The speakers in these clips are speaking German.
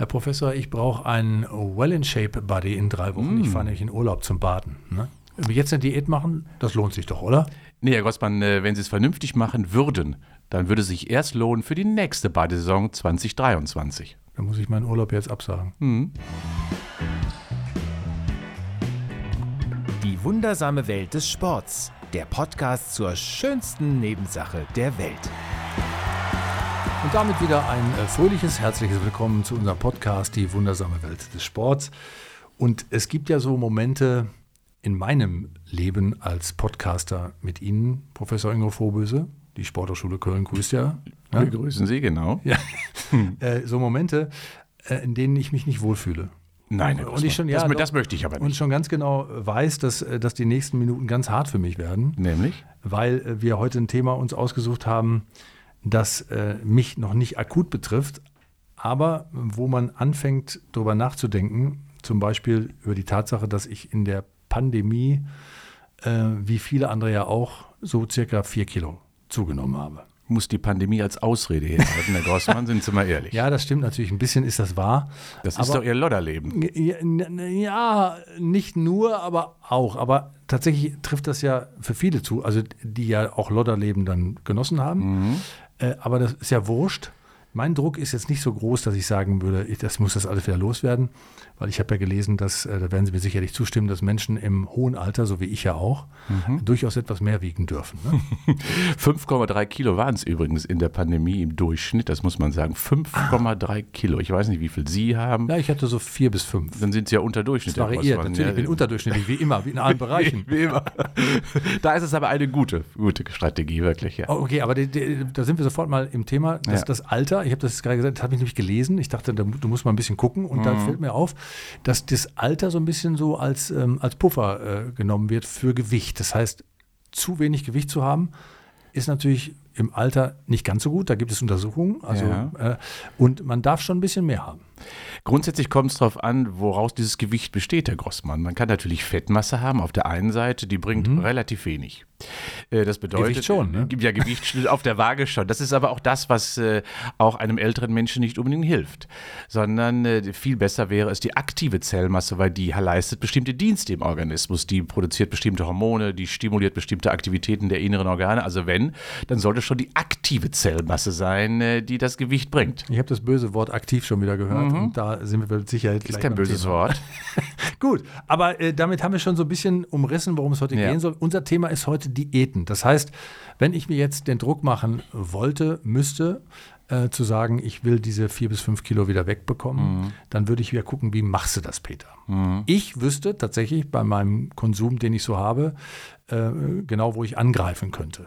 Herr Professor, ich brauche einen Well-in-Shape-Buddy in drei Wochen. Mm. Ich fahre nämlich in Urlaub zum Baden. Ne? Jetzt eine Diät machen, das lohnt sich doch, oder? Nee, Herr Grossmann, äh, wenn Sie es vernünftig machen würden, dann würde es sich erst lohnen für die nächste Badesaison 2023. Dann muss ich meinen Urlaub jetzt absagen. Die wundersame Welt des Sports. Der Podcast zur schönsten Nebensache der Welt. Und damit wieder ein äh, fröhliches, herzliches Willkommen zu unserem Podcast Die wundersame Welt des Sports. Und es gibt ja so Momente in meinem Leben als Podcaster mit Ihnen, Professor Ingo Vorböse, die Sporthochschule Köln grüßt ja. Wir ne? grüßen Sie, genau. ja. äh, so Momente, äh, in denen ich mich nicht wohlfühle. Nein, Herr Und ich schon, ja, das, das möchte ich aber Und nicht. schon ganz genau weiß, dass, dass die nächsten Minuten ganz hart für mich werden. Nämlich? weil wir heute ein Thema uns ausgesucht haben, das äh, mich noch nicht akut betrifft, aber wo man anfängt, darüber nachzudenken, zum Beispiel über die Tatsache, dass ich in der Pandemie, äh, wie viele andere ja auch, so circa vier Kilo zugenommen habe. Muss die Pandemie als Ausrede herhalten, Herr Grossmann, sind Sie mal ehrlich. Ja, das stimmt natürlich, ein bisschen ist das wahr. das ist aber- doch Ihr Lodderleben. Ja, nicht nur, aber auch. Aber tatsächlich trifft das ja für viele zu, also die ja auch Lodderleben dann genossen haben. Äh, aber das ist ja wurscht. Mein Druck ist jetzt nicht so groß, dass ich sagen würde, ich, das muss das alles wieder loswerden, weil ich habe ja gelesen, dass, äh, da werden Sie mir sicherlich zustimmen, dass Menschen im hohen Alter, so wie ich ja auch, durchaus etwas mehr wiegen dürfen. Ne? 5,3 Kilo waren es übrigens in der Pandemie im Durchschnitt, das muss man sagen. 5,3 Kilo. Ich weiß nicht, wie viel Sie haben. Ja, ich hatte so vier bis fünf. Dann sind Sie ja unter Durchschnitt. Das variiert. Natürlich, ich bin Ja, unterdurchschnittlich, wie immer, wie in allen Bereichen. Wie, wie immer. Da ist es aber eine gute, gute Strategie, wirklich. Ja. Okay, aber die, die, da sind wir sofort mal im Thema. Das, Ja. das Alter, ich habe das gerade gesagt, das habe ich nämlich gelesen. Ich dachte, da, du musst mal ein bisschen gucken. Und Mhm. dann fällt mir auf, dass das Alter so ein bisschen so als, ähm, als Puffer äh, genommen wird für Gewicht. Das heißt, zu wenig Gewicht zu haben, ist natürlich im Alter nicht ganz so gut. Da gibt es Untersuchungen. Also, Ja. äh, und man darf schon ein bisschen mehr haben. Grundsätzlich kommt es darauf an, woraus dieses Gewicht besteht, Herr Grossmann. Man kann natürlich Fettmasse haben auf der einen Seite, die bringt relativ wenig. Äh, Das bedeutet, Mhm. Gewicht schon, ne? Ja, Gewicht auf der Waage schon. Das ist aber auch das, was äh, auch einem älteren Menschen nicht unbedingt hilft. Sondern äh, viel besser wäre es die aktive Zellmasse, weil die leistet bestimmte Dienste im Organismus. Die produziert bestimmte Hormone, die stimuliert bestimmte Aktivitäten der inneren Organe. Also wenn, dann sollte schon die aktive Zellmasse sein, äh, die das Gewicht bringt. Ich habe das böse Wort aktiv schon wieder gehört. Und da sind wir mit Sicherheit Mhm. Ist kein böses Thema. Wort. Gut, aber äh, damit haben wir schon so ein bisschen umrissen, worum es heute Ja. gehen soll. Unser Thema ist heute Diäten. Das heißt, wenn ich mir jetzt den Druck machen wollte, müsste, äh, zu sagen, ich will diese vier bis fünf Kilo wieder wegbekommen, dann würde ich wieder gucken, wie machst du das, Peter? Ich wüsste tatsächlich bei meinem Konsum, den ich so habe, äh, genau, wo ich angreifen könnte.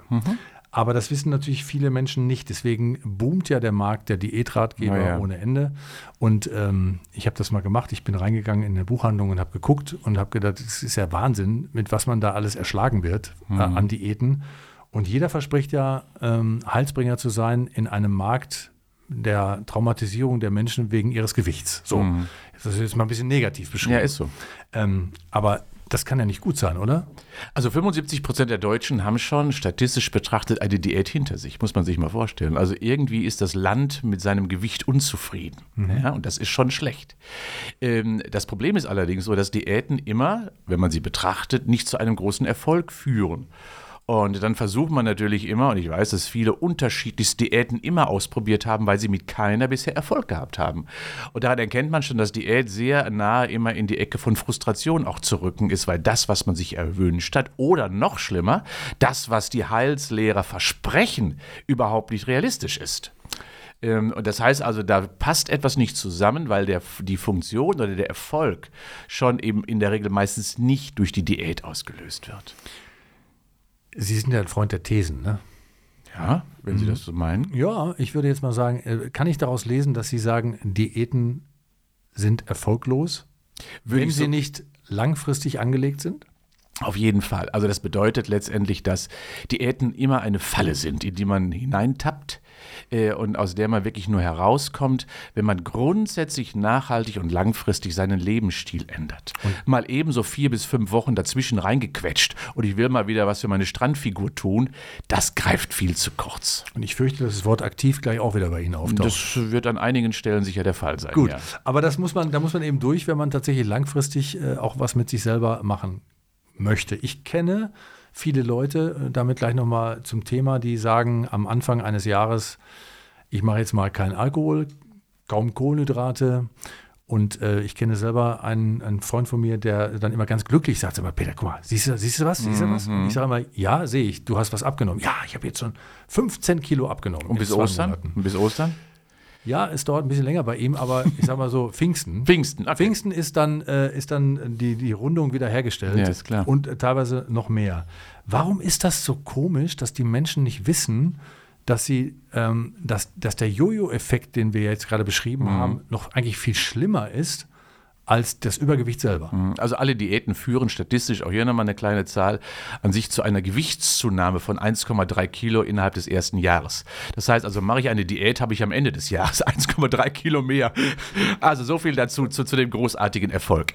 Aber das wissen natürlich viele Menschen nicht. Deswegen boomt ja der Markt der Diätratgeber ja. ohne Ende. Und ähm, ich habe das mal gemacht. Ich bin reingegangen in eine Buchhandlung und habe geguckt und habe gedacht, das ist ja Wahnsinn, mit was man da alles erschlagen wird äh, an Diäten. Und jeder verspricht ja, ähm, Heilsbringer zu sein in einem Markt der Traumatisierung der Menschen wegen ihres Gewichts. So, das ist jetzt mal ein bisschen negativ beschrieben. Ja, ist so. Ähm, aber das kann ja nicht gut sein, oder? Also 75 Prozent der Deutschen haben schon statistisch betrachtet eine Diät hinter sich, muss man sich mal vorstellen. Also irgendwie ist das Land mit seinem Gewicht unzufrieden. Ja, und das ist schon schlecht. Ähm, das Problem ist allerdings so, dass Diäten immer, wenn man sie betrachtet, nicht zu einem großen Erfolg führen. Und dann versucht man natürlich immer, und ich weiß, dass viele unterschiedlichste Diäten immer ausprobiert haben, weil sie mit keiner bisher Erfolg gehabt haben. Und daran erkennt man schon, dass Diät sehr nahe immer in die Ecke von Frustration auch zu rücken ist, weil das, was man sich erwünscht hat, oder noch schlimmer, das, was die Heilslehrer versprechen, überhaupt nicht realistisch ist. Ähm, Und das heißt also, da passt etwas nicht zusammen, weil der, die Funktion oder der Erfolg schon eben in der Regel meistens nicht durch die Diät ausgelöst wird. Sie sind ja ein Freund der Thesen, ne? Ja, wenn Sie das so meinen. Ja, ich würde jetzt mal sagen, äh, kann ich daraus lesen, dass Sie sagen, Diäten sind erfolglos, Würde wenn ich sie so- nicht langfristig angelegt sind? Auf jeden Fall. Also das bedeutet letztendlich, dass Diäten immer eine Falle sind, in die man hineintappt äh, und aus der man wirklich nur herauskommt, wenn man grundsätzlich nachhaltig und langfristig seinen Lebensstil ändert. Und mal ebenso vier bis fünf Wochen dazwischen reingequetscht und ich will mal wieder was für meine Strandfigur tun, das greift viel zu kurz. Und ich fürchte, dass das Wort aktiv gleich auch wieder bei Ihnen auftaucht. Das wird an einigen Stellen sicher der Fall sein. Gut, ja. aber das muss man, da muss man eben durch, wenn man tatsächlich langfristig äh, auch was mit sich selber machen möchte. Ich kenne viele Leute, äh, damit gleich nochmal zum Thema, die sagen am Anfang eines Jahres, ich mache jetzt mal keinen Alkohol, kaum Kohlenhydrate. Und äh, ich kenne selber einen, einen, Freund von mir, der dann immer ganz glücklich sagt, aber Peter, guck mal, siehst du, siehst du was? Siehst du was? Und ich sage immer, ja, sehe ich, du hast was abgenommen. Ja, ich habe jetzt schon 15 Kilo abgenommen. Und bis Ostern? Und bis Ostern? Ja, es dauert ein bisschen länger bei ihm, aber ich sag mal so, Pfingsten. Pfingsten, okay. Pfingsten ist dann, äh, ist dann die, die Rundung wieder hergestellt. Ja, ist klar. Und äh, teilweise noch mehr. Warum ist das so komisch, dass die Menschen nicht wissen, dass sie, ähm, dass, dass der Jojo-Effekt, den wir jetzt gerade beschrieben mhm. haben, noch eigentlich viel schlimmer ist als das Übergewicht selber. Mhm. Also alle Diäten führen statistisch, auch hier nochmal eine kleine Zahl, an sich zu einer Gewichtszunahme von 1,3 Kilo innerhalb des ersten Jahres. Das heißt also, mache ich eine Diät, habe ich am Ende des Jahres 1,3 Kilo mehr. Also so viel dazu zu, zu dem großartigen Erfolg.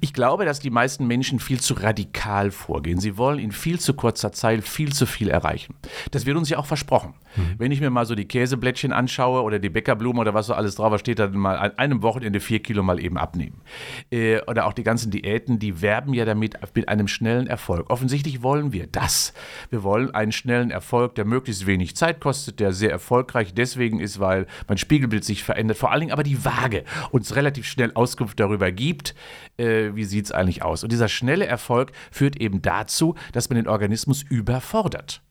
Ich glaube, dass die meisten Menschen viel zu radikal vorgehen. Sie wollen in viel zu kurzer Zeit viel zu viel erreichen. Das wird uns ja auch versprochen. Mhm. Wenn ich mir mal so die Käseblättchen anschaue oder die Bäckerblumen oder was so alles drauf steht, dann mal an einem Wochenende vier Kilo mal eben abnehmen äh, oder auch die ganzen Diäten, die werben ja damit mit einem schnellen Erfolg. Offensichtlich wollen wir das. Wir wollen einen schnellen Erfolg, der möglichst wenig Zeit kostet, der sehr erfolgreich deswegen ist, weil mein Spiegelbild sich verändert. Vor allen Dingen aber die Waage uns relativ schnell Auskunft darüber gibt, äh, wie sieht es eigentlich aus. Und dieser schnelle Erfolg führt eben dazu, dass man den Organismus überfordert.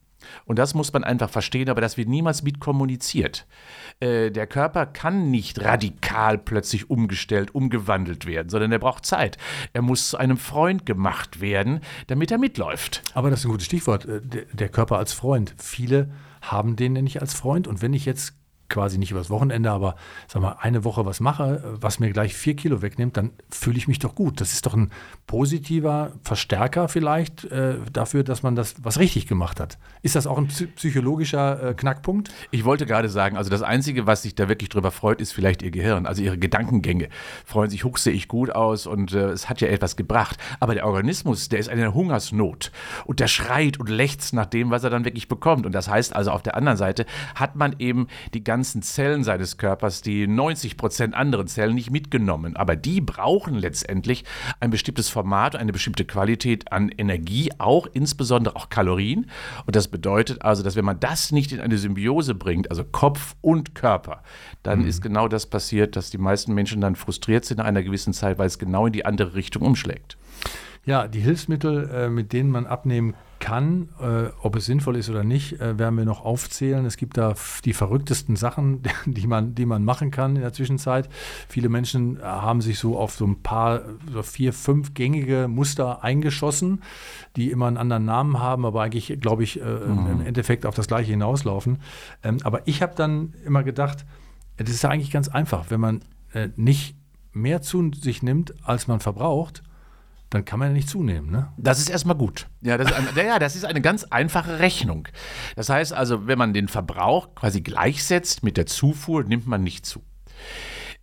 Und das muss man einfach verstehen, aber das wird niemals mit kommuniziert. Äh, der Körper kann nicht radikal plötzlich umgestellt, umgewandelt werden, sondern er braucht Zeit. Er muss zu einem Freund gemacht werden, damit er mitläuft. Aber das ist ein gutes Stichwort, äh, der Körper als Freund. Viele haben den nicht als Freund. Und wenn ich jetzt quasi nicht übers Wochenende, aber sag mal, eine Woche was mache, was mir gleich vier Kilo wegnimmt, dann fühle ich mich doch gut. Das ist doch ein positiver Verstärker vielleicht äh, dafür, dass man das was richtig gemacht hat. Ist das auch ein psychologischer äh, Knackpunkt? Ich wollte gerade sagen, also das Einzige, was sich da wirklich drüber freut, ist vielleicht ihr Gehirn, also ihre Gedankengänge. Freuen sich, huch, sehe ich gut aus und äh, es hat ja etwas gebracht. Aber der Organismus, der ist in einer Hungersnot und der schreit und lechzt nach dem, was er dann wirklich bekommt. Und das heißt also, auf der anderen Seite hat man eben die ganze ganzen Zellen seines Körpers, die 90 Prozent anderen Zellen nicht mitgenommen. Aber die brauchen letztendlich ein bestimmtes Format, eine bestimmte Qualität an Energie, auch insbesondere auch Kalorien. Und das bedeutet also, dass wenn man das nicht in eine Symbiose bringt, also Kopf und Körper, dann mhm. ist genau das passiert, dass die meisten Menschen dann frustriert sind nach einer gewissen Zeit, weil es genau in die andere Richtung umschlägt. Ja, die Hilfsmittel, äh, mit denen man abnehmen kann, äh, ob es sinnvoll ist oder nicht, äh, werden wir noch aufzählen. Es gibt da die verrücktesten Sachen, die man, die man machen kann in der Zwischenzeit. Viele Menschen äh, haben sich so auf so ein paar, so vier, fünf gängige Muster eingeschossen, die immer einen anderen Namen haben, aber eigentlich, glaube ich, äh, mhm. im Endeffekt auf das Gleiche hinauslaufen. Ähm, aber ich habe dann immer gedacht, das ist ja eigentlich ganz einfach, wenn man äh, nicht mehr zu sich nimmt, als man verbraucht, dann kann man ja nicht zunehmen. Ne? Das ist erstmal gut. Ja das, ist ein, ja, das ist eine ganz einfache Rechnung. Das heißt also, wenn man den Verbrauch quasi gleichsetzt mit der Zufuhr, nimmt man nicht zu.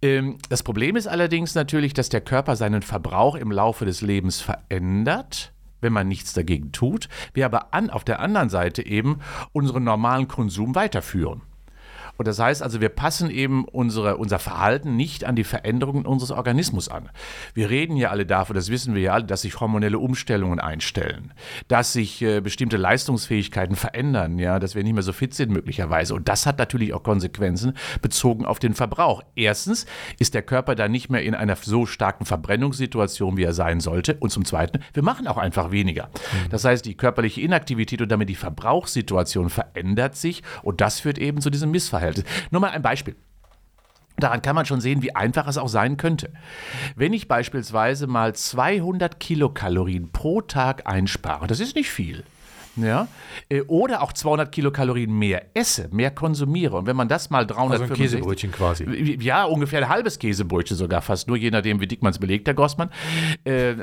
Ähm, das Problem ist allerdings natürlich, dass der Körper seinen Verbrauch im Laufe des Lebens verändert wenn man nichts dagegen tut, wir aber an, auf der anderen Seite eben unseren normalen Konsum weiterführen. Und das heißt also, wir passen eben unsere, unser Verhalten nicht an die Veränderungen unseres Organismus an. Wir reden ja alle davon, das wissen wir ja alle, dass sich hormonelle Umstellungen einstellen, dass sich äh, bestimmte Leistungsfähigkeiten verändern, ja, dass wir nicht mehr so fit sind möglicherweise. Und das hat natürlich auch Konsequenzen bezogen auf den Verbrauch. Erstens ist der Körper dann nicht mehr in einer so starken Verbrennungssituation, wie er sein sollte. Und zum Zweiten, wir machen auch einfach weniger. Mhm. Das heißt, die körperliche Inaktivität und damit die Verbrauchssituation verändert sich und das führt eben zu diesem Missverhältnis. Verhältnis. Nur mal ein Beispiel. Daran kann man schon sehen, wie einfach es auch sein könnte. Wenn ich beispielsweise mal 200 Kilokalorien pro Tag einspare, das ist nicht viel. Ja, äh, oder auch 200 Kilokalorien mehr esse, mehr konsumiere. Und wenn man das mal 365... Also ein Käsebrötchen quasi. Ja, ungefähr ein halbes Käsebrötchen sogar fast, nur je nachdem, wie dick man es belegt, Herr Grossmann. Äh,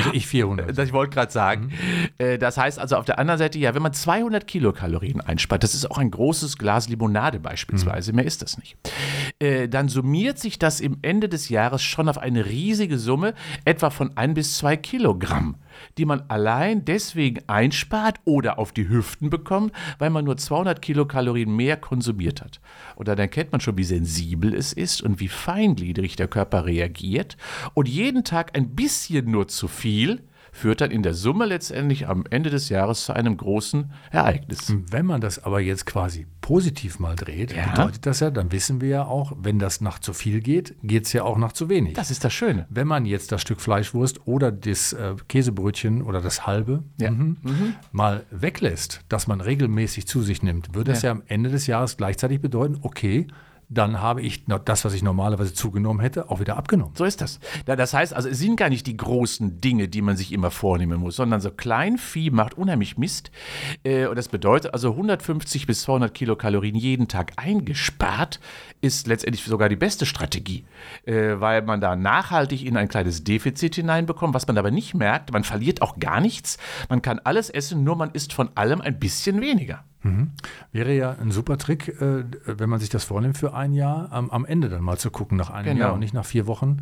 Also ich 400. das, ich wollte gerade sagen. Äh, das heißt also auf der anderen Seite, ja, wenn man 200 Kilokalorien einspart, das ist auch ein großes Glas Limonade beispielsweise, mehr ist das nicht, äh, dann summiert sich das im Ende des Jahres schon auf eine riesige Summe, etwa von ein bis zwei Kilogramm, die man allein deswegen einspart oder auf die Hüften bekommt, weil man nur 200 Kilokalorien mehr konsumiert hat. Und dann erkennt man schon, wie sensibel es ist und wie feingliedrig der Körper reagiert. Und jeden Tag ein bisschen nur zu viel führt dann in der Summe letztendlich am Ende des Jahres zu einem großen Ereignis. Wenn man das aber jetzt quasi positiv mal dreht, Ja. bedeutet das ja, dann wissen wir ja auch, wenn das nach zu viel geht, geht es ja auch nach zu wenig. Das ist das Schöne. Wenn man jetzt das Stück Fleischwurst oder das äh, Käsebrötchen oder das halbe Ja. mhm, mal weglässt, dass man regelmäßig zu sich nimmt, würde das ja. Ja. am Ende des Jahres gleichzeitig bedeuten, okay, dann habe ich das, was ich normalerweise zugenommen hätte, auch wieder abgenommen. So ist das. Da- Das heißt also, es sind gar nicht die großen Dinge, die man sich immer vornehmen muss, sondern so Kleinvieh macht unheimlich Mist. Äh, Und das bedeutet also 150 bis 200 Kilokalorien jeden Tag eingespart ist letztendlich sogar die beste Strategie, äh, weil man da nachhaltig in ein kleines Defizit hineinbekommt, was man aber nicht merkt. Man verliert auch gar nichts. Man kann alles essen, nur man isst von allem ein bisschen weniger. Wäre ja ein super Trick, äh, wenn man sich das vornimmt für ein Jahr, am, am Ende dann mal zu gucken, nach einem Genau. Jahr und nicht nach vier Wochen.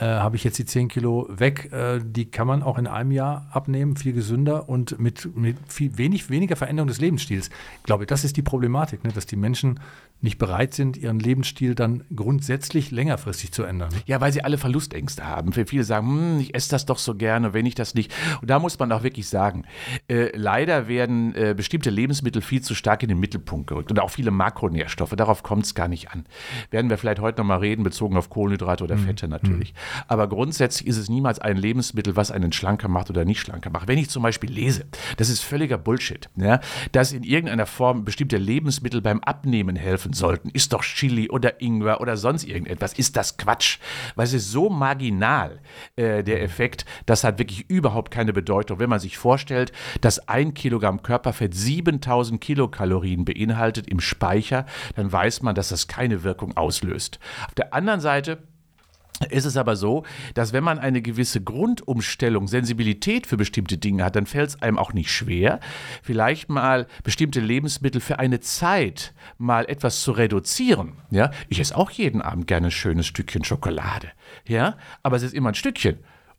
Äh, habe ich jetzt die 10 Kilo weg, äh, die kann man auch in einem Jahr abnehmen, viel gesünder und mit, mit viel wenig, weniger Veränderung des Lebensstils. Ich glaube, das ist die Problematik, ne, dass die Menschen nicht bereit sind, ihren Lebensstil dann grundsätzlich längerfristig zu ändern. Ne? Ja, weil sie alle Verlustängste haben. Für viele sagen, hm, ich esse das doch so gerne, wenn ich das nicht. Und da muss man auch wirklich sagen, äh, leider werden äh, bestimmte Lebensmittel viel zu stark in den Mittelpunkt gerückt und auch viele Makronährstoffe. Darauf kommt es gar nicht an. Werden wir vielleicht heute nochmal reden, bezogen auf Kohlenhydrate oder Fette natürlich. Aber grundsätzlich ist es niemals ein Lebensmittel, was einen schlanker macht oder nicht schlanker macht. Wenn ich zum Beispiel lese, das ist völliger Bullshit, ja, dass in irgendeiner Form bestimmte Lebensmittel beim Abnehmen helfen sollten, ist doch Chili oder Ingwer oder sonst irgendetwas, ist das Quatsch. Weil es ist so marginal, äh, der Effekt, das hat wirklich überhaupt keine Bedeutung. Wenn man sich vorstellt, dass ein Kilogramm Körperfett 7000 Kilokalorien beinhaltet im Speicher, dann weiß man, dass das keine Wirkung auslöst. Auf der anderen Seite ist es aber so, dass wenn man eine gewisse Grundumstellung, Sensibilität für bestimmte Dinge hat, dann fällt es einem auch nicht schwer, vielleicht mal bestimmte Lebensmittel für eine Zeit mal etwas zu reduzieren. Ja, ich esse auch jeden Abend gerne ein schönes Stückchen Schokolade. Ja, aber es ist immer ein Stückchen.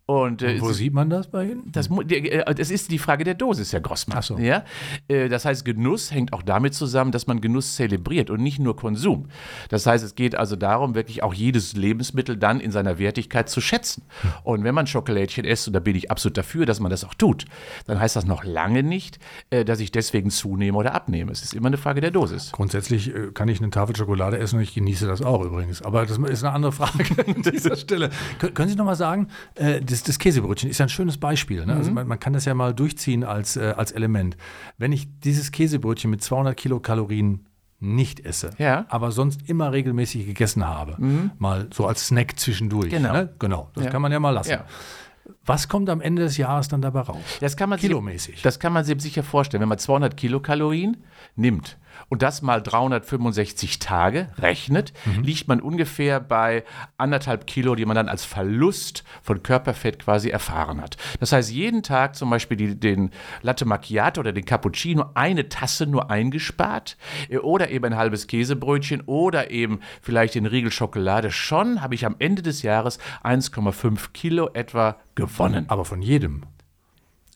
Und, äh, Wo es- sieht man das bei Ihnen? das, äh, das ist die Frage der Dosis, Herr Grossmann. Ach so. Ja? Äh, Das heißt, Genuss hängt auch damit zusammen, dass man Genuss zelebriert und nicht nur Konsum. Das heißt, es geht also darum, wirklich auch jedes Lebensmittel dann in seiner Wertigkeit zu schätzen. Und wenn man Schokolädchen isst, und da bin ich absolut dafür, dass man das auch tut, dann heißt das noch lange nicht, äh, dass ich deswegen zunehme oder abnehme. Es ist immer eine Frage der Dosis. Grundsätzlich kann ich eine Tafel Schokolade essen und ich genieße das auch übrigens. Aber das ist eine andere Frage an dieser Stelle. Kön können Sie noch mal sagen, äh, das, das Käsebrötchen ist ja ein schönes Beispiel. Ne? Mhm. Also man, man kann das ja mal durchziehen als, äh, als Element. Wenn ich dieses Käsebrötchen mit 200 Kilokalorien nicht esse, Ja. Mhm. aber sonst immer regelmäßig gegessen habe, mal so als Snack zwischendurch. Genau. Ne? genau. Das Ja. kann man ja mal lassen. Ja. Was kommt am Ende des Jahres dann dabei raus? Das kann man Kilomäßig. Sich, das kann man sich sicher vorstellen. Wenn man 200 Kilokalorien nimmt und das mal 365 Tage rechnet, liegt man ungefähr bei anderthalb Kilo, die man dann als Verlust von Körperfett quasi erfahren hat. Das heißt, jeden Tag zum Beispiel die, den Latte Macchiato oder den Cappuccino eine Tasse nur eingespart äh, oder eben ein halbes Käsebrötchen oder eben vielleicht den Riegel Schokolade. Schon habe ich am Ende des Jahres 1,5 Kilo etwa gewonnen. Aber von jedem.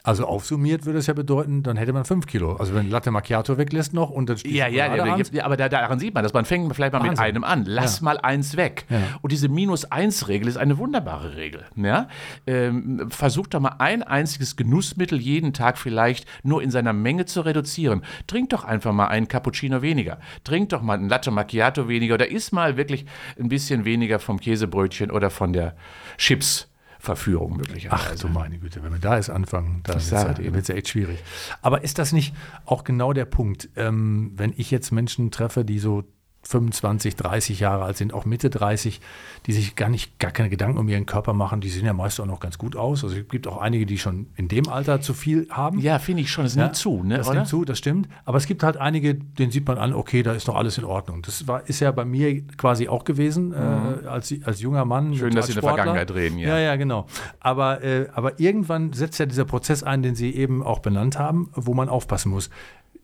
Also aufsummiert würde es ja bedeuten, dann hätte man 5 Kilo. Also wenn Latte Macchiato weglässt noch und dann Ja, ja, ja, ja, aber da, daran sieht man das. Man fängt vielleicht mal mit Wahnsinn. einem an. Lass Ja. mal eins weg. Ja. Und diese Minus-Eins-Regel ist eine wunderbare Regel. Ja? Ähm, versucht doch mal ein einziges Genussmittel jeden Tag vielleicht nur in seiner Menge zu reduzieren. Trink doch einfach mal einen Cappuccino weniger. Trink doch mal einen Latte Macchiato weniger oder iss mal wirklich ein bisschen weniger vom Käsebrötchen oder von der Chips. Verführung möglicherweise. Ach du meine Güte, wenn wir da jetzt anfangen, dann wird es wird's ja echt schwierig. Aber ist das nicht auch genau der Punkt, ähm, wenn ich jetzt Menschen treffe, die so 25, 30 Jahre alt sind, auch Mitte 30, die sich gar nicht, gar keine Gedanken um ihren Körper machen. Die sehen ja meist auch noch ganz gut aus. Also es gibt auch einige, die schon in dem Alter zu viel haben. Ja, finde ich schon. Das Ja, nimmt zu, ne? Das oder? nimmt zu, das stimmt. Aber es gibt halt einige, denen sieht man an, okay, da ist doch alles in Ordnung. Das war, ist ja bei mir quasi auch gewesen, äh, als, als junger Mann. Mhm. Schön, dass Sie in der Vergangenheit reden, ja. Ja, ja, genau. Aber, äh, aber irgendwann setzt ja dieser Prozess ein, den Sie eben auch benannt haben, wo man aufpassen muss.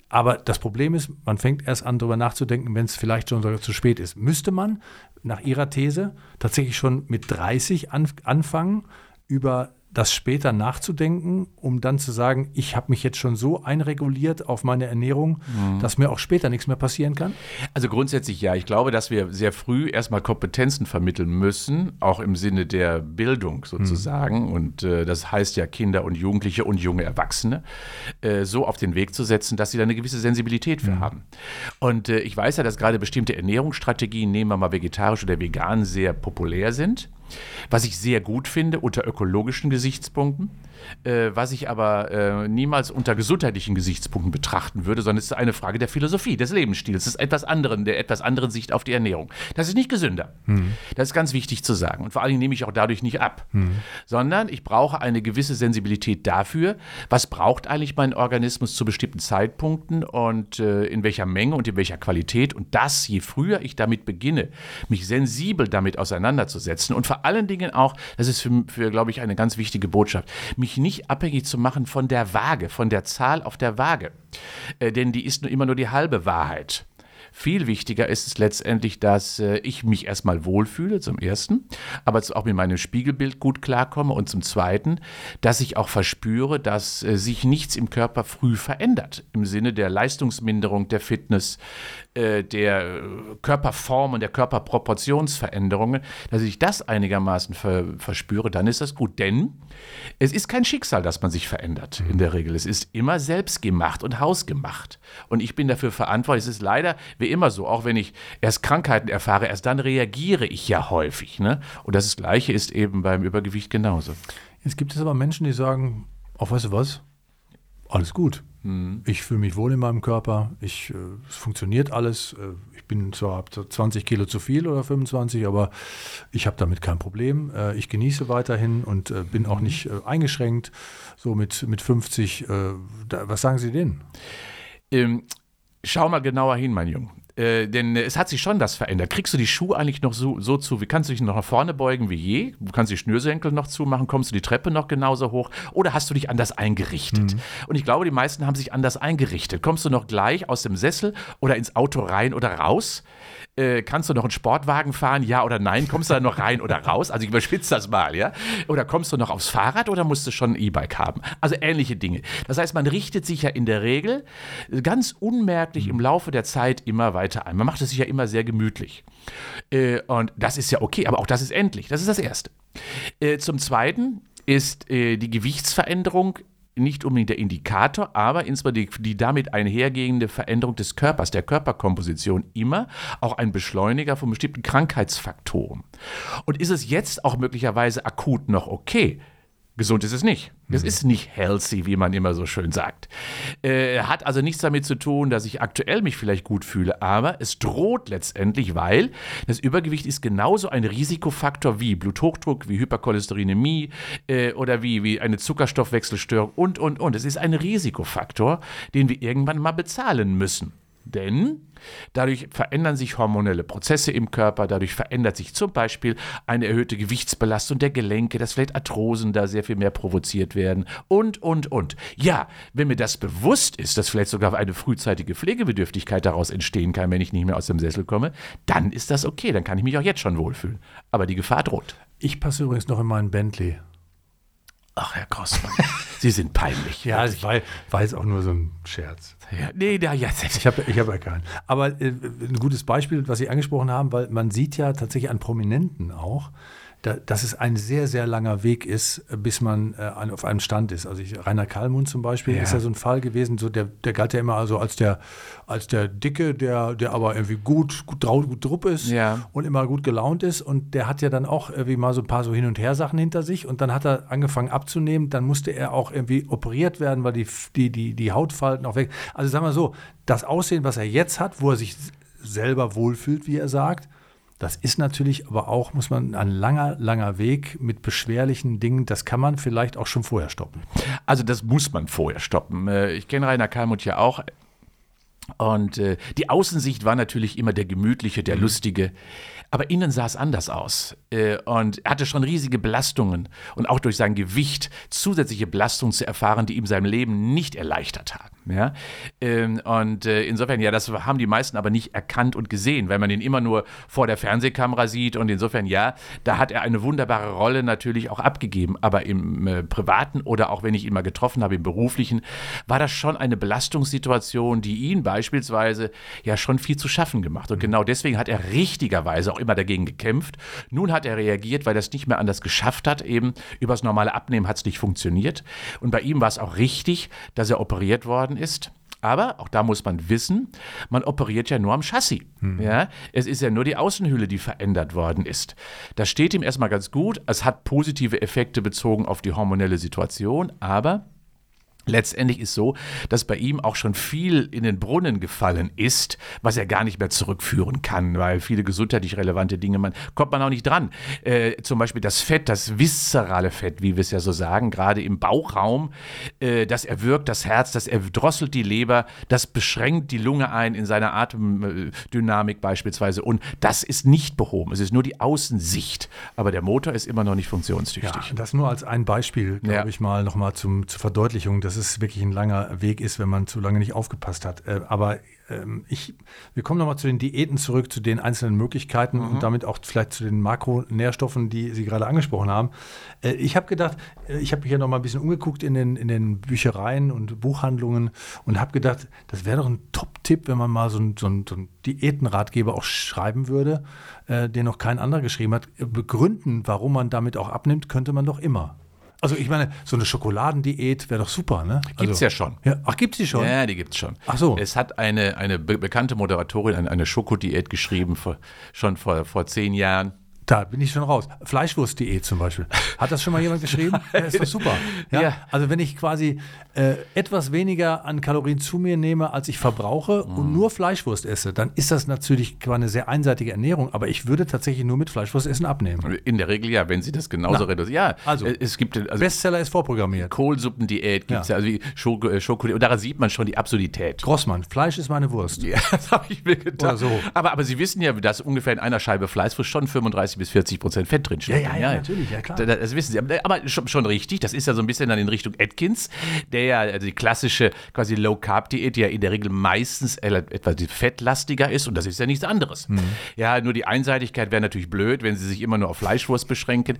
Aber das Problem ist, man fängt erst an, darüber nachzudenken, wenn es vielleicht schon sogar zu spät ist. Müsste man nach Ihrer These tatsächlich schon mit 30 an, anfangen, über das später nachzudenken, um dann zu sagen, ich habe mich jetzt schon so einreguliert auf meine Ernährung, Mhm. dass mir auch später nichts mehr passieren kann? Also grundsätzlich ja. Ich glaube, dass wir sehr früh erstmal Kompetenzen vermitteln müssen, auch im Sinne der Bildung sozusagen. Und äh, das heißt ja Kinder und Jugendliche und junge Erwachsene äh, so auf den Weg zu setzen, dass sie da eine gewisse Sensibilität für haben. Und äh, ich weiß ja, dass gerade bestimmte Ernährungsstrategien, nehmen wir mal vegetarisch oder vegan, sehr populär sind. Was ich sehr gut finde unter ökologischen Gesichtspunkten, äh, was ich aber äh, niemals unter gesundheitlichen Gesichtspunkten betrachten würde, sondern es ist eine Frage der Philosophie, des Lebensstils, des etwas anderen, der etwas anderen Sicht auf die Ernährung. Das ist nicht gesünder. Das ist ganz wichtig zu sagen. Und vor allen Dingen nehme ich auch dadurch nicht ab, sondern ich brauche eine gewisse Sensibilität dafür, was braucht eigentlich mein Organismus zu bestimmten Zeitpunkten und äh, in welcher Menge und in welcher Qualität. Und das, je früher ich damit beginne, mich sensibel damit auseinanderzusetzen und vor allen Dingen auch, das ist für, für glaube ich, eine ganz wichtige Botschaft, mich nicht abhängig zu machen von der Waage, von der Zahl auf der Waage. Äh, denn die ist nur immer nur die halbe Wahrheit. Viel wichtiger ist es letztendlich, dass äh, ich mich erstmal wohlfühle, zum Ersten, aber auch mit meinem Spiegelbild gut klarkomme und zum Zweiten, dass ich auch verspüre, dass äh, sich nichts im Körper früh verändert, im Sinne der Leistungsminderung, der Fitness, äh, der Körperform und der Körperproportionsveränderungen, dass ich das einigermaßen ver verspüre, dann ist das gut. Denn es ist kein Schicksal, dass man sich verändert in der Regel. Es ist immer selbstgemacht und hausgemacht. Und ich bin dafür verantwortlich. Es ist leider wie immer so, auch wenn ich erst Krankheiten erfahre, erst dann reagiere ich ja häufig. Ne? Und das Gleiche ist eben beim Übergewicht genauso. Jetzt gibt es aber Menschen, die sagen, auch weißt du was, alles gut. Mhm. Ich fühle mich wohl in meinem Körper, ich, äh, es funktioniert alles. Äh, ich bin zwar hab so 20 Kilo zu viel oder 25, aber ich habe damit kein Problem. Äh, ich genieße weiterhin und bin Mhm. auch nicht äh, eingeschränkt. So mit, mit 50, äh, da, was sagen Sie denen? Ähm, schau mal genauer hin, mein Junge. Äh, denn es hat sich schon das verändert. Kriegst du die Schuhe eigentlich noch so, so zu? Wie kannst du dich noch nach vorne beugen wie je? Du kannst die Schnürsenkel noch zumachen? Kommst du die Treppe noch genauso hoch? Oder hast du dich anders eingerichtet? Und ich glaube, die meisten haben sich anders eingerichtet. Kommst du noch gleich aus dem Sessel oder ins Auto rein oder raus? Äh, kannst du noch einen Sportwagen fahren? Ja oder nein? Kommst du da noch rein oder raus? Also ich überspitze das mal, ja? Oder kommst du noch aufs Fahrrad oder musst du schon ein E-Bike haben? Also ähnliche Dinge. Das heißt, man richtet sich ja in der Regel ganz unmerklich im Laufe der Zeit immer weiter ein. Man macht es sich ja immer sehr gemütlich. Äh, und das ist ja okay, aber auch das ist endlich. Das ist das Erste. Äh, zum Zweiten ist äh, die Gewichtsveränderung nicht unbedingt der Indikator, aber insbesondere die, die damit einhergehende Veränderung des Körpers, der Körperkomposition immer auch ein Beschleuniger von bestimmten Krankheitsfaktoren. Und ist es jetzt auch möglicherweise akut noch okay? Gesund ist es nicht. Es ist nicht healthy, wie man immer so schön sagt. Äh, hat also nichts damit zu tun, dass ich aktuell mich vielleicht gut fühle, aber es droht letztendlich, weil das Übergewicht ist genauso ein Risikofaktor wie Bluthochdruck, wie Hypercholesterinämie äh, oder wie, wie eine Zuckerstoffwechselstörung und, und, und. Es ist ein Risikofaktor, den wir irgendwann mal bezahlen müssen. Denn dadurch verändern sich hormonelle Prozesse im Körper, dadurch verändert sich zum Beispiel eine erhöhte Gewichtsbelastung der Gelenke, dass vielleicht Arthrosen da sehr viel mehr provoziert werden und, und, und. Ja, wenn mir das bewusst ist, dass vielleicht sogar eine frühzeitige Pflegebedürftigkeit daraus entstehen kann, wenn ich nicht mehr aus dem Sessel komme, dann ist das okay, dann kann ich mich auch jetzt schon wohlfühlen. Aber die Gefahr droht. Ich passe übrigens noch in meinen Bentley. Ach, Herr Grossmann, Sie sind peinlich. Ja, war jetzt auch nur so ein Scherz. Ja, nee, da, ja, Ich habe ich hab ja keinen. Aber äh, ein gutes Beispiel, was Sie angesprochen haben, weil man sieht ja tatsächlich an Prominenten auch, da, dass es ein sehr, sehr langer Weg ist, bis man äh, an, auf einem Stand ist. Also ich, Rainer Kallmund zum Beispiel Ja. ist ja so ein Fall gewesen, so der, der galt ja immer also als der, als der Dicke, der, der aber irgendwie gut, gut, gut drupp ist Ja. und immer gut gelaunt ist. Und der hat ja dann auch irgendwie mal so ein paar so Hin- und Her-Sachen hinter sich. Und dann hat er angefangen abzunehmen. Dann musste er auch irgendwie operiert werden, weil die, die, die, die Hautfalten auch weg. Also sagen wir so, das Aussehen, was er jetzt hat, wo er sich selber wohlfühlt, wie er sagt. Das ist natürlich aber auch, muss man, ein langer, langer Weg mit beschwerlichen Dingen. Das kann man vielleicht auch schon vorher stoppen. Also das muss man vorher stoppen. Äh, ich kenne Rainer Kalmuth ja auch. Und äh, die Außensicht war natürlich immer der gemütliche, der lustige. Aber innen sah es anders aus. Äh, und er hatte schon riesige Belastungen und auch durch sein Gewicht zusätzliche Belastungen zu erfahren, die ihm sein Leben nicht erleichtert haben. Ja? Ähm, und äh, insofern, ja, das haben die meisten aber nicht erkannt und gesehen, weil man ihn immer nur vor der Fernsehkamera sieht. Und insofern, ja, da hat er eine wunderbare Rolle natürlich auch abgegeben. Aber im äh, Privaten oder auch wenn ich ihn mal getroffen habe, im Beruflichen, war das schon eine Belastungssituation, die ihn beispielsweise ja schon viel zu schaffen gemacht. Und mhm. genau deswegen hat er richtigerweise auch immer dagegen gekämpft. Nun hat er reagiert, weil er es nicht mehr anders geschafft hat. Eben übers normale Abnehmen hat es nicht funktioniert. Und bei ihm war es auch richtig, dass er operiert worden ist. Aber auch da muss man wissen, man operiert ja nur am Chassis. Hm. Ja? Es ist ja nur die Außenhülle, die verändert worden ist. Das steht ihm erstmal ganz gut. Es hat positive Effekte bezogen auf die hormonelle Situation, aber Letztendlich ist so, dass bei ihm auch schon viel in den Brunnen gefallen ist, was er gar nicht mehr zurückführen kann, weil viele gesundheitlich relevante Dinge, man kommt man auch nicht dran. Äh, zum Beispiel das Fett, das viszerale Fett, wie wir es ja so sagen, gerade im Bauchraum, äh, das erwürgt das Herz, das erdrosselt die Leber, das beschränkt die Lunge ein in seiner Atemdynamik beispielsweise und das ist nicht behoben. Es ist nur die Außensicht, aber der Motor ist immer noch nicht funktionstüchtig. Ja, das nur als ein Beispiel, glaube ja. ich mal, nochmal zur Verdeutlichung. Das es wirklich ein langer Weg ist, wenn man zu lange nicht aufgepasst hat. Äh, aber ähm, ich, wir kommen nochmal zu den Diäten zurück, zu den einzelnen Möglichkeiten mhm. und damit auch vielleicht zu den Makronährstoffen, die Sie gerade angesprochen haben. Äh, ich habe gedacht, äh, ich habe mich hier nochmal ein bisschen umgeguckt in den, in den Büchereien und Buchhandlungen und habe gedacht, das wäre doch ein Top-Tipp, wenn man mal so einen so so ein Diätenratgeber auch schreiben würde, äh, den noch kein anderer geschrieben hat. Begründen, warum man damit auch abnimmt, könnte man doch immer. Also ich meine, so eine Schokoladendiät wäre doch super, ne? Also, gibt's ja schon. Ja, ach, gibt's die schon? Ja, die gibt's schon. Ach so. Es hat eine, eine be bekannte Moderatorin eine, eine Schokodiät geschrieben, vor, schon vor, vor zehn Jahren. Da bin ich schon raus. Fleischwurst.de zum Beispiel. Hat das schon mal jemand geschrieben? Ja, ist doch super. Ja? ja. Also wenn ich quasi äh, etwas weniger an Kalorien zu mir nehme, als ich verbrauche mm. und nur Fleischwurst esse, dann ist das natürlich eine sehr einseitige Ernährung. Aber ich würde tatsächlich nur mit Fleischwurst essen abnehmen. In der Regel ja, wenn Sie das genauso reduzieren. Ja, also es gibt also Bestseller ist vorprogrammiert. Kohlsuppendiät gibt es ja. ja, also wie Schoko, äh, Schoko, und daran sieht man schon die Absurdität. Grossmann, Fleisch ist meine Wurst. Ja, das habe ich mir gedacht. Oder so. Aber, aber Sie wissen ja, dass ungefähr in einer Scheibe Fleischwurst schon 35 bis 40 Prozent Fett drin steckt. Ja, ja, ja, natürlich, ja klar. Das, das, wissen Sie. Aber schon, schon, richtig, das ist ja so ein bisschen dann in Richtung Atkins, der ja also die klassische quasi Low-Carb-Diät, die ja in der Regel meistens etwas fettlastiger ist und das ist ja nichts anderes. Mhm. Ja, nur die Einseitigkeit wäre natürlich blöd, wenn Sie sich immer nur auf Fleischwurst beschränken.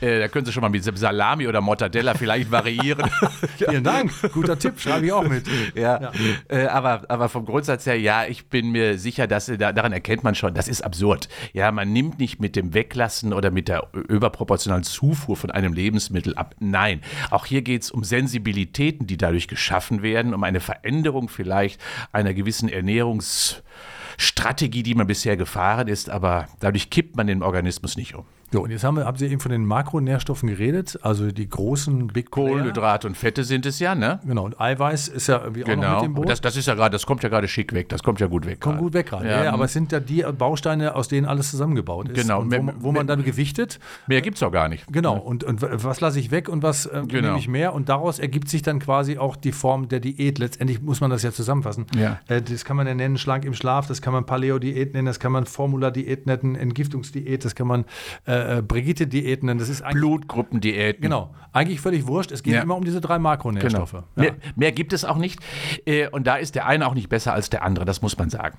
Äh, da können Sie schon mal mit Salami oder Mortadella vielleicht variieren. Vielen Dank, guter Tipp, schreibe ich auch mit. Ja, ja. Äh, aber, aber vom Grundsatz her, ja, ich bin mir sicher, dass da, daran erkennt man schon, das ist absurd. Ja, man nimmt nicht mit dem Weglassen oder mit der überproportionalen Zufuhr von einem Lebensmittel ab. Nein, auch hier geht es um Sensibilitäten, die dadurch geschaffen werden, um eine Veränderung vielleicht einer gewissen Ernährungsstrategie, die man bisher gefahren ist, aber dadurch kippt man den Organismus nicht um. So, und jetzt haben, wir, haben Sie eben von den Makronährstoffen geredet, also die großen Big Kohlenhydrate und Fette sind es ja, ne? Genau, und Eiweiß ist ja irgendwie genau. auch noch mit dem Boot. Das, das ist ja gerade, das kommt ja gerade schick weg, das kommt ja gut weg. Kommt grad. gut weg gerade, ja, ja, aber es sind ja die Bausteine, aus denen alles zusammengebaut ist. Genau. Und wo, mehr, wo man dann gewichtet. Mehr gibt es auch gar nicht. Genau, und, und was lasse ich weg und was äh, genau. nehme ich mehr und daraus ergibt sich dann quasi auch die Form der Diät. Letztendlich muss man das ja zusammenfassen. Ja. Äh, das kann man ja nennen, schlank im Schlaf, das kann man Paleo-Diät nennen, das kann man Formula-Diät nennen, Entgiftungsdiät, das kann man äh, äh Brigitte-Diät Diäten, das ist Blutgruppendiäten. Genau, eigentlich völlig wurscht. Es geht ja. immer um diese drei Makronährstoffe. Genau. Ja. Mehr, mehr, gibt es auch nicht. Äh, und da ist der eine auch nicht besser als der andere, das muss man sagen.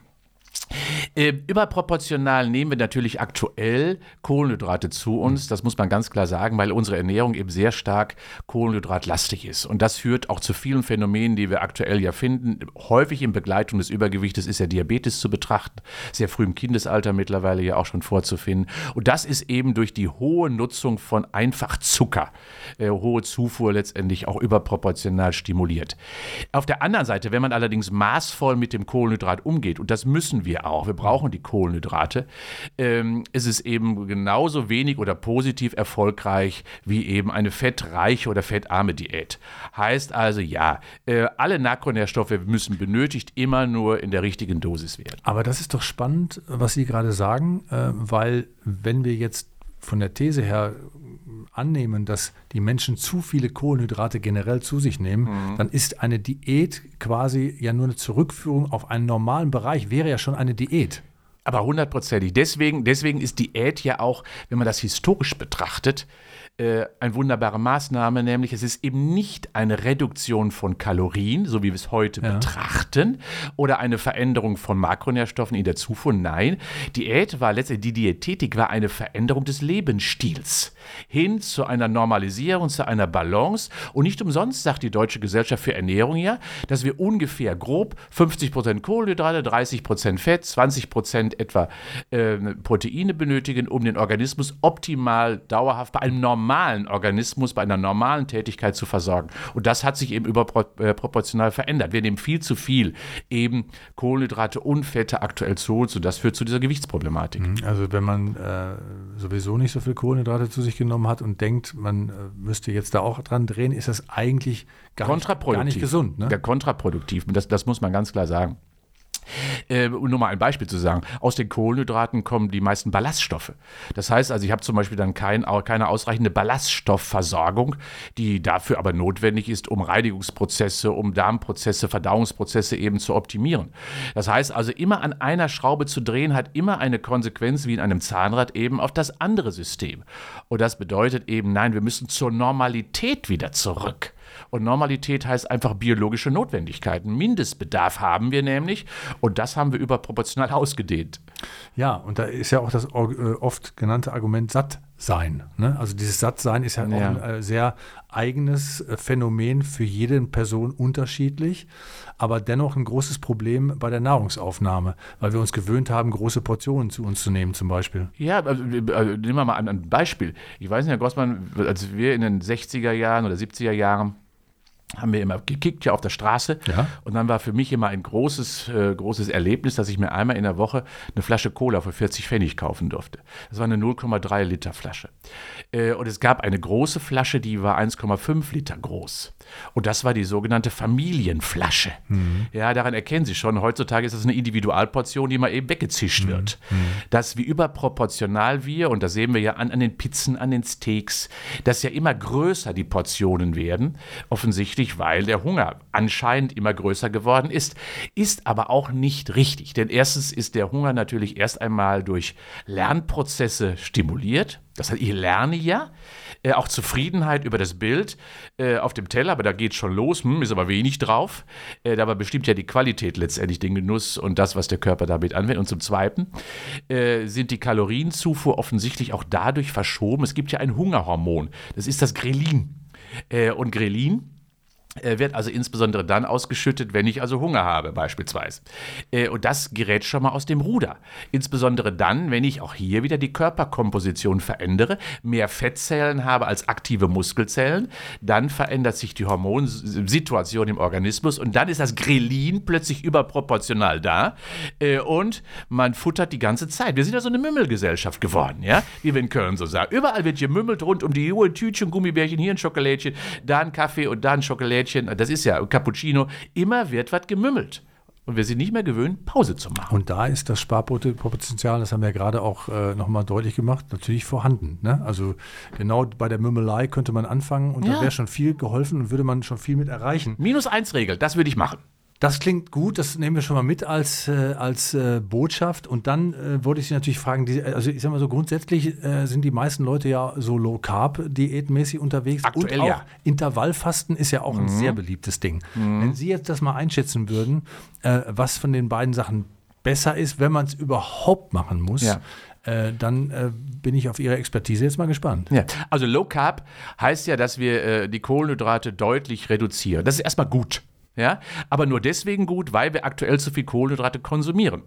Äh, überproportional nehmen wir natürlich aktuell Kohlenhydrate zu uns, das muss man ganz klar sagen, weil unsere Ernährung eben sehr stark kohlenhydratlastig ist. Und das führt auch zu vielen Phänomenen, die wir aktuell ja finden. Häufig in Begleitung des Übergewichtes ist ja Diabetes zu betrachten, sehr früh im Kindesalter mittlerweile ja auch schon vorzufinden. Und das ist eben durch die hohe Nutzung von Einfachzucker, äh, hohe Zufuhr letztendlich auch überproportional stimuliert. Auf der anderen Seite, wenn man allerdings maßvoll mit dem Kohlenhydrat umgeht, und das müssen wir auch, wir brauchen die Kohlenhydrate, ähm, ist es eben genauso wenig oder positiv erfolgreich wie eben eine fettreiche oder fettarme Diät. Heißt also, ja, äh, alle Makronährstoffe müssen benötigt immer nur in der richtigen Dosis werden. Aber das ist doch spannend, was Sie gerade sagen, äh, weil wenn wir jetzt von der These her annehmen, dass die Menschen zu viele Kohlenhydrate generell zu sich nehmen, mhm. dann ist eine Diät quasi ja nur eine Zurückführung auf einen normalen Bereich, wäre ja schon eine Diät. Aber hundertprozentig. Deswegen, deswegen ist Diät ja auch, wenn man das historisch betrachtet, äh, eine wunderbare Maßnahme, nämlich es ist eben nicht eine Reduktion von Kalorien, so wie wir es heute ja. betrachten, oder eine Veränderung von Makronährstoffen in der Zufuhr. Nein, Diät war letztendlich, die Diätetik war eine Veränderung des Lebensstils hin zu einer Normalisierung, zu einer Balance. Und nicht umsonst sagt die Deutsche Gesellschaft für Ernährung ja, dass wir ungefähr grob 50 Prozent Kohlenhydrate, 30 Prozent Fett, 20 Prozent etwa äh, Proteine benötigen, um den Organismus optimal dauerhaft bei einem normalen normalen Organismus bei einer normalen Tätigkeit zu versorgen. Und das hat sich eben überproportional äh, verändert. Wir nehmen viel zu viel eben Kohlenhydrate und Fette aktuell zu uns und das führt zu dieser Gewichtsproblematik. Mhm. Also wenn man äh, sowieso nicht so viel Kohlenhydrate zu sich genommen hat und denkt, man äh, müsste jetzt da auch dran drehen, ist das eigentlich gar, kontraproduktiv. Nicht, gar nicht gesund. Ne? Ja, kontraproduktiv. Das, das muss man ganz klar sagen. Äh, um nur mal ein Beispiel zu sagen, aus den Kohlenhydraten kommen die meisten Ballaststoffe. Das heißt also, ich habe zum Beispiel dann kein, keine ausreichende Ballaststoffversorgung, die dafür aber notwendig ist, um Reinigungsprozesse, um Darmprozesse, Verdauungsprozesse eben zu optimieren. Das heißt also, immer an einer Schraube zu drehen, hat immer eine Konsequenz wie in einem Zahnrad eben auf das andere System. Und das bedeutet eben, nein, wir müssen zur Normalität wieder zurück. Und Normalität heißt einfach biologische Notwendigkeiten. Mindestbedarf haben wir nämlich und das haben wir überproportional ausgedehnt. Ja, und da ist ja auch das äh, oft genannte Argument Sattsein. Ne? Also dieses Sattsein ist ja, ja. auch ein äh, sehr eigenes äh, Phänomen für jede Person unterschiedlich, aber dennoch ein großes Problem bei der Nahrungsaufnahme, weil wir uns gewöhnt haben, große Portionen zu uns zu nehmen zum Beispiel. Ja, also, nehmen wir mal ein Beispiel. Ich weiß nicht, Herr Grossmann, als wir in den 60er Jahren oder 70er Jahren haben wir immer gekickt hier auf der Straße. Ja. Und dann war für mich immer ein großes, äh, großes Erlebnis, dass ich mir einmal in der Woche eine Flasche Cola für 40 Pfennig kaufen durfte. Das war eine 0,3 Liter Flasche. Äh, und es gab eine große Flasche, die war 1,5 Liter groß. Und das war die sogenannte Familienflasche. Mhm. Ja, daran erkennen Sie schon, heutzutage ist das eine Individualportion, die mal eben weggezischt mhm. wird. Mhm. Dass wie überproportional wir, und das sehen wir ja an, an den Pizzen, an den Steaks, dass ja immer größer die Portionen werden, offensichtlich weil der Hunger anscheinend immer größer geworden ist. Ist aber auch nicht richtig, denn erstens ist der Hunger natürlich erst einmal durch Lernprozesse stimuliert. Das heißt, ich lerne ja, äh, auch Zufriedenheit über das Bild äh, auf dem Teller, aber da geht schon los, hm, ist aber wenig drauf. Äh, dabei bestimmt ja die Qualität letztendlich den Genuss und das, was der Körper damit anwendet. Und zum Zweiten äh, sind die Kalorienzufuhr offensichtlich auch dadurch verschoben. Es gibt ja ein Hungerhormon, das ist das Grelin. Äh, und Grelin wird also insbesondere dann ausgeschüttet, wenn ich also Hunger habe beispielsweise. Äh, und das gerät schon mal aus dem Ruder. Insbesondere dann, wenn ich auch hier wieder die Körperkomposition verändere, mehr Fettzellen habe als aktive Muskelzellen, dann verändert sich die Hormonsituation im Organismus und dann ist das Grelin plötzlich überproportional da äh, und man futtert die ganze Zeit. Wir sind ja so eine Mümmelgesellschaft geworden, ja, wie wir in Köln so sagen. Überall wird gemümmelt rund um die Uhr, Tütchen, Gummibärchen, hier ein Schokolädchen, da ein Kaffee und da ein Schokolädchen Mädchen, das ist ja Cappuccino, immer wird was gemümmelt. Und wir sind nicht mehr gewöhnt, Pause zu machen. Und da ist das Sparpotenzial, das haben wir ja gerade auch äh, nochmal deutlich gemacht, natürlich vorhanden. Ne? Also genau bei der Mümmelei könnte man anfangen und ja. da wäre schon viel geholfen und würde man schon viel mit erreichen. Minus eins Regel, das würde ich machen. Das klingt gut, das nehmen wir schon mal mit als, äh, als äh, Botschaft. Und dann äh, wollte ich Sie natürlich fragen, die, also ich sag mal so, grundsätzlich äh, sind die meisten Leute ja so Low-Carb-diätmäßig unterwegs. Aktuell und auch ja. Intervallfasten ist ja auch mhm. ein sehr beliebtes Ding. Mhm. Wenn Sie jetzt das mal einschätzen würden, äh, was von den beiden Sachen besser ist, wenn man es überhaupt machen muss, ja. Äh, dann äh, bin ich auf Ihre Expertise jetzt mal gespannt. Ja. Also Low Carb heißt ja, dass wir äh, die Kohlenhydrate deutlich reduzieren. Das ist erstmal gut. Ja? Aber nur deswegen gut, weil wir aktuell zu viel Kohlenhydrate konsumieren.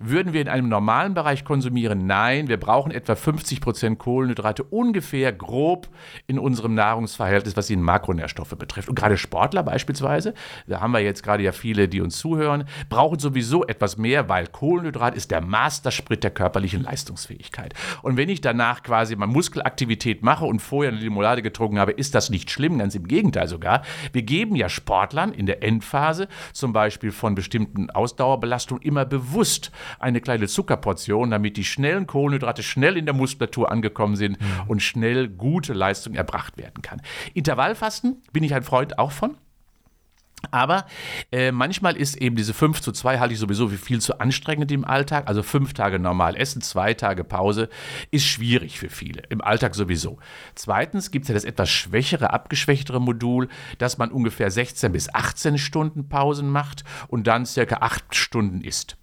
Würden wir in einem normalen Bereich konsumieren? Nein, wir brauchen etwa 50 Prozent Kohlenhydrate ungefähr grob in unserem Nahrungsverhältnis, was die Makronährstoffe betrifft. Und gerade Sportler beispielsweise, da haben wir jetzt gerade ja viele, die uns zuhören, brauchen sowieso etwas mehr, weil Kohlenhydrat ist der Mastersprit der körperlichen Leistungsfähigkeit. Und wenn ich danach quasi mal Muskelaktivität mache und vorher eine Limonade getrunken habe, ist das nicht schlimm, ganz im Gegenteil sogar. Wir geben ja Sportlern in der Endphase zum Beispiel von bestimmten Ausdauerbelastungen immer bewusst eine kleine Zuckerportion, damit die schnellen Kohlenhydrate schnell in der Muskulatur angekommen sind mhm. und schnell gute Leistung erbracht werden kann. Intervallfasten bin ich ein Freund auch von. Aber äh, manchmal ist eben diese 5 zu 2 halte ich sowieso für viel zu anstrengend im Alltag. Also fünf Tage normal essen, zwei Tage Pause ist schwierig für viele. Im Alltag sowieso. Zweitens gibt es ja das etwas schwächere, abgeschwächtere Modul, dass man ungefähr 16 bis 18 Stunden Pausen macht und dann circa 8 Stunden isst.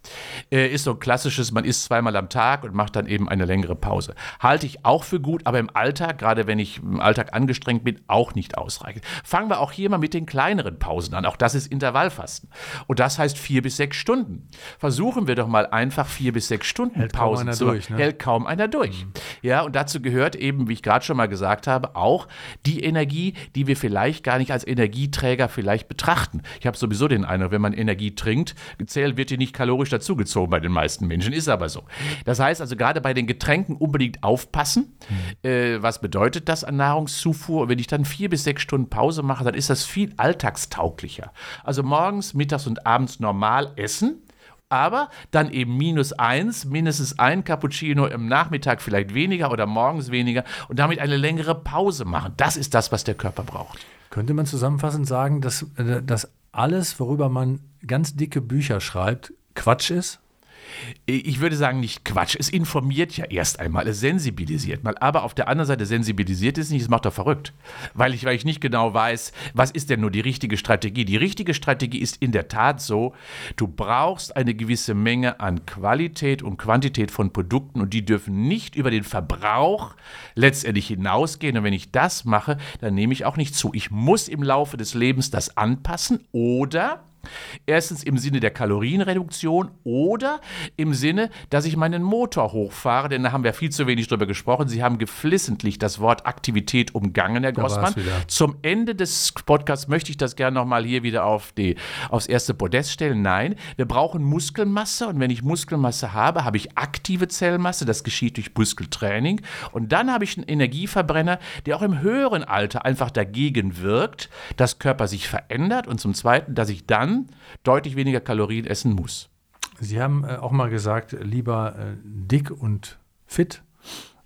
Äh, ist so ein klassisches, man isst zweimal am Tag und macht dann eben eine längere Pause. Halte ich auch für gut, aber im Alltag, gerade wenn ich im Alltag angestrengt bin, auch nicht ausreichend. Fangen wir auch hier mal mit den kleineren Pausen an. Auch das ist Intervallfasten. Und das heißt vier bis sechs Stunden. Versuchen wir doch mal einfach vier bis sechs Stunden hält Pause kaum zu durch, ne? Hält kaum einer durch. Mhm. Ja, und dazu gehört eben, wie ich gerade schon mal gesagt habe, auch die Energie, die wir vielleicht gar nicht als Energieträger vielleicht betrachten. Ich habe sowieso den Eindruck, wenn man Energie trinkt, gezählt wird die nicht kalorisch dazugezogen bei den meisten Menschen. Ist aber so. Das heißt also gerade bei den Getränken unbedingt aufpassen. Mhm. Äh, was bedeutet das an Nahrungszufuhr? Wenn ich dann vier bis sechs Stunden Pause mache, dann ist das viel alltagstauglicher sicher. Also morgens, mittags und abends normal essen aber dann eben minus eins, mindestens ein Cappuccino im Nachmittag vielleicht weniger oder morgens weniger und damit eine längere Pause machen. Das ist das, was der Körper braucht. Könnte man zusammenfassend sagen, dass, äh, dass alles, worüber man ganz dicke Bücher schreibt, Quatsch ist? Ich würde sagen, nicht Quatsch. Es informiert ja erst einmal, es sensibilisiert mal. Aber auf der anderen Seite sensibilisiert es nicht, es macht doch verrückt. Weil ich, weil ich nicht genau weiß, was ist denn nur die richtige Strategie. Die richtige Strategie ist in der Tat so, du brauchst eine gewisse Menge an Qualität und Quantität von Produkten und die dürfen nicht über den Verbrauch letztendlich hinausgehen. Und wenn ich das mache, dann nehme ich auch nicht zu. Ich muss im Laufe des Lebens das anpassen oder Erstens im Sinne der Kalorienreduktion oder im Sinne, dass ich meinen Motor hochfahre, denn da haben wir viel zu wenig drüber gesprochen. Sie haben geflissentlich das Wort Aktivität umgangen, Herr Grossmann. Zum Ende des Podcasts möchte ich das gerne nochmal hier wieder auf die, aufs erste Podest stellen. Nein, wir brauchen Muskelmasse und wenn ich Muskelmasse habe, habe ich aktive Zellmasse, das geschieht durch Muskeltraining und dann habe ich einen Energieverbrenner, der auch im höheren Alter einfach dagegen wirkt, dass Körper sich verändert und zum Zweiten, dass ich dann dann deutlich weniger Kalorien essen muss. Sie haben äh, auch mal gesagt, lieber äh, dick und fit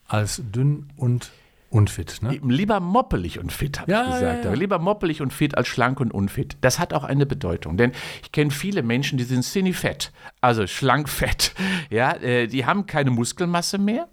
als dünn und unfit. Ne? Lieber moppelig und fit, habe ja, ich gesagt. Ja, ja. Lieber moppelig und fit als schlank und unfit. Das hat auch eine Bedeutung. Denn ich kenne viele Menschen, die sind skinny fett, also schlank fett. Ja, äh, die haben keine Muskelmasse mehr.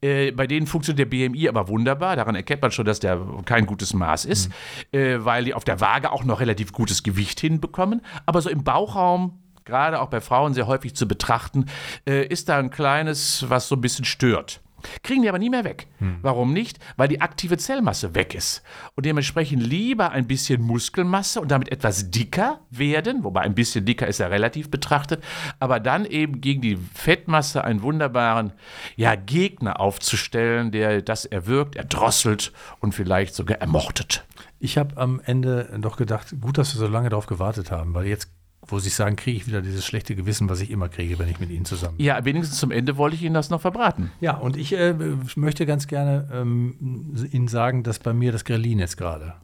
Äh, bei denen funktioniert der BMI aber wunderbar. Daran erkennt man schon, dass der kein gutes Maß ist, mhm. äh, weil die auf der Waage auch noch relativ gutes Gewicht hinbekommen. Aber so im Bauchraum gerade auch bei Frauen sehr häufig zu betrachten, äh, ist da ein kleines, was so ein bisschen stört. Kriegen die aber nie mehr weg. Hm. Warum nicht? Weil die aktive Zellmasse weg ist. Und dementsprechend lieber ein bisschen Muskelmasse und damit etwas dicker werden, wobei ein bisschen dicker ist ja relativ betrachtet, aber dann eben gegen die Fettmasse einen wunderbaren ja, Gegner aufzustellen, der das erwirkt, erdrosselt und vielleicht sogar ermordet. Ich habe am Ende doch gedacht, gut, dass wir so lange darauf gewartet haben, weil jetzt wo Sie sagen, kriege ich wieder dieses schlechte Gewissen, was ich immer kriege, wenn ich mit Ihnen zusammen bin. Ja, wenigstens zum Ende wollte ich Ihnen das noch verbraten. Ja, und ich äh, möchte ganz gerne ähm, Ihnen sagen, dass bei mir das Grelin jetzt gerade.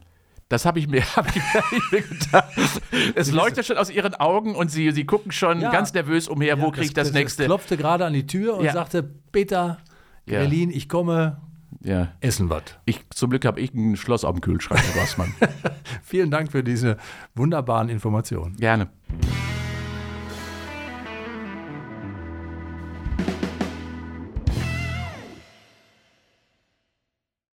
Das habe ich, mir, hab ich, mir gedacht. Es leuchtet schon aus Ihren Augen und Sie, Sie gucken schon ja. ganz nervös umher, ja, wo kriege ich das, das nächste. Ich klopfte gerade an die Tür und ja. sagte, Peter, Grelin, ich komme, ja. essen was. zum Glück habe ich ein Schloss auf dem Kühlschrank, Herr Rossmann. Vielen Dank für diese wunderbaren Informationen. Gerne.